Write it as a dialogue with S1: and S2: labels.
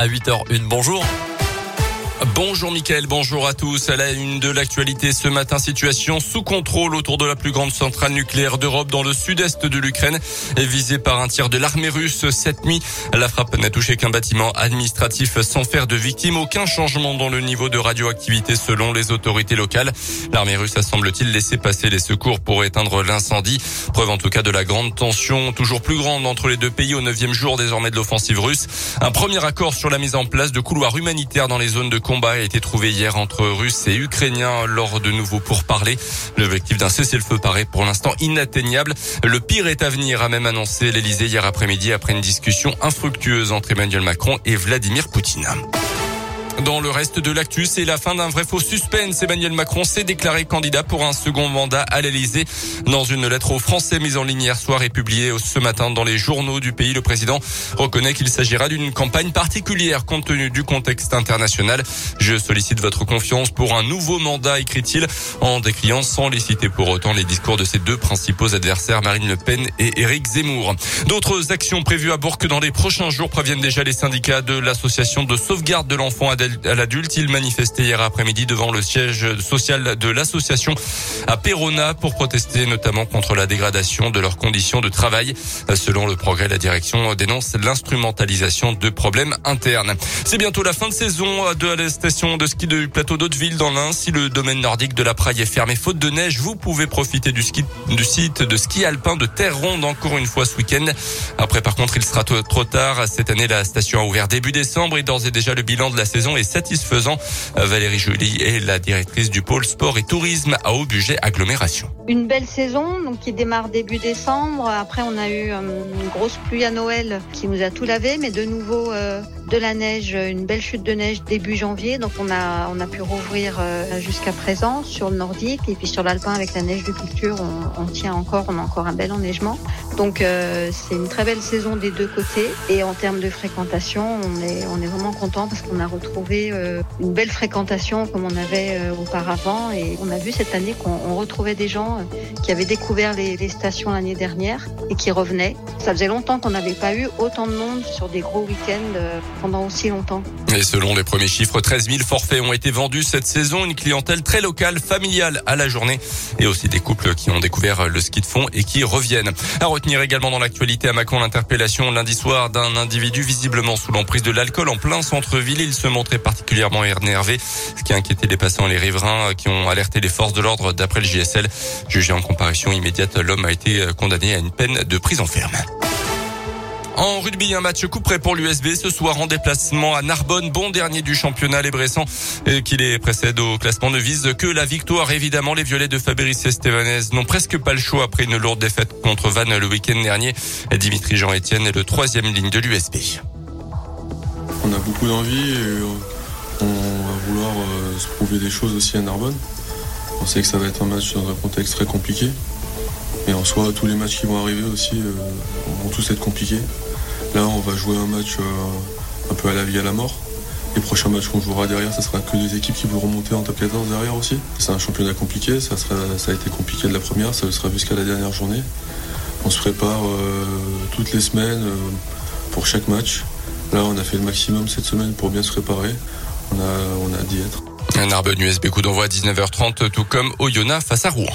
S1: à 8h01. Bonjour.
S2: Bonjour Mickaël, bonjour à tous. À la une de l'actualité ce matin, situation sous contrôle autour de la plus grande centrale nucléaire d'Europe dans le sud-est de l'Ukraine, visée par un tir de l'armée russe cette nuit. La frappe n'a touché qu'un bâtiment administratif sans faire de victimes. Aucun changement dans le niveau de radioactivité selon les autorités locales. L'armée russe a semble-t-il laissé passer les secours pour éteindre l'incendie. Preuve en tout cas de la grande tension, toujours plus grande entre les deux pays au neuvième jour désormais de l'offensive russe. Un premier accord sur la mise en place de couloirs humanitaires dans les zones de combat a été trouvé hier entre Russes et Ukrainiens lors de nouveaux pourparlers. L'objectif d'un cessez-le-feu paraît pour l'instant inatteignable. Le pire est à venir, a même annoncé l'Elysée hier après-midi après une discussion infructueuse entre Emmanuel Macron et Vladimir Poutine. Dans le reste de l'actu, c'est la fin d'un vrai faux suspense. Emmanuel Macron s'est déclaré candidat pour un second mandat à l'Elysée. Dans une lettre aux Français mise en ligne hier soir et publiée ce matin dans les journaux du pays, le président reconnaît qu'il s'agira d'une campagne particulière compte tenu du contexte international. Je sollicite votre confiance pour un nouveau mandat, écrit-il, en décriant sans les citer pour autant les discours de ses deux principaux adversaires, Marine Le Pen et Éric Zemmour. D'autres actions prévues à Bourg dans les prochains jours préviennent déjà les syndicats de l'association de sauvegarde de l'enfant à l'adulte. Il manifestait hier après-midi devant le siège social de l'association à Perona pour protester notamment contre la dégradation de leurs conditions de travail. Selon le progrès, la direction dénonce l'instrumentalisation de problèmes internes. C'est bientôt la fin de saison de la station de ski du plateau d'Hauteville dans l'Ain. Si le domaine nordique de la Praille est fermé faute de neige, vous pouvez profiter du, du site de ski alpin de Terre Ronde encore une fois ce week-end. Après, par contre, il sera trop tard. Cette année, la station a ouvert début décembre et d'ores et déjà le bilan de la saison est satisfaisant. Valérie Joly est la directrice du pôle sport et tourisme à haut budget agglomération.
S3: Une belle saison qui démarre début décembre. Après on a eu euh, une grosse pluie à Noël qui nous a tout lavé, mais de nouveau euh, de la neige, une belle chute de neige début janvier. Donc on a on a pu rouvrir euh, jusqu'à présent sur le nordique et puis sur l'alpin avec la neige de culture, on, tient encore, on a encore un bel enneigement. Donc c'est une très belle saison des deux côtés et en termes de fréquentation, on est on est vraiment content parce qu'on a retrouvé une belle fréquentation comme on avait auparavant et on a vu cette année qu'on retrouvait des gens qui avaient découvert les, stations l'année dernière et qui revenaient. Ça faisait longtemps qu'on n'avait pas eu autant de monde sur des gros week-ends euh, pendant aussi longtemps.
S2: Et selon les premiers chiffres, 13 000 forfaits ont été vendus cette saison. Une clientèle très locale, familiale à la journée et aussi des couples qui ont découvert le ski de fond et qui reviennent. À retenir également dans l'actualité à Macon l'interpellation lundi soir d'un individu visiblement sous l'emprise de l'alcool en plein centre-ville. Il se montrait particulièrement énervé, ce qui a inquiété les passants et les riverains qui ont alerté les forces de l'ordre d'après le JSL. Jugé en comparution immédiate, l'homme a été condamné à une peine de prison ferme. En rugby, un match coup près pour l'USB ce soir en déplacement à Narbonne, bon dernier du championnat. Les Bressans qui les précèdent au classement ne visent que la victoire. Évidemment, les violets de Fabrice Estevanez n'ont presque pas le choix après une lourde défaite contre Vannes le week-end dernier. Dimitri Jean-Etienne est le troisième ligne de l'USB.
S4: On a beaucoup d'envie et on va vouloir euh, se prouver des choses aussi à Narbonne. On sait que ça va être un match dans un contexte très compliqué. Mais en soi, tous les matchs qui vont arriver aussi euh, vont tous être compliqués. Là, on va jouer un match euh, un peu à la vie à la mort. Les prochains matchs qu'on jouera derrière, ce sera que des équipes qui vont remonter en top 14 derrière aussi. C'est un championnat compliqué, ça, ça a été compliqué de la première, ça le sera jusqu'à la dernière journée. On se prépare euh, toutes les semaines pour chaque match. Là, on a fait le maximum cette semaine pour bien se préparer. On a, on a d'y être.
S2: Un arbre USB coup d'envoi à 19h30, tout comme Oyonnax face à Rouen.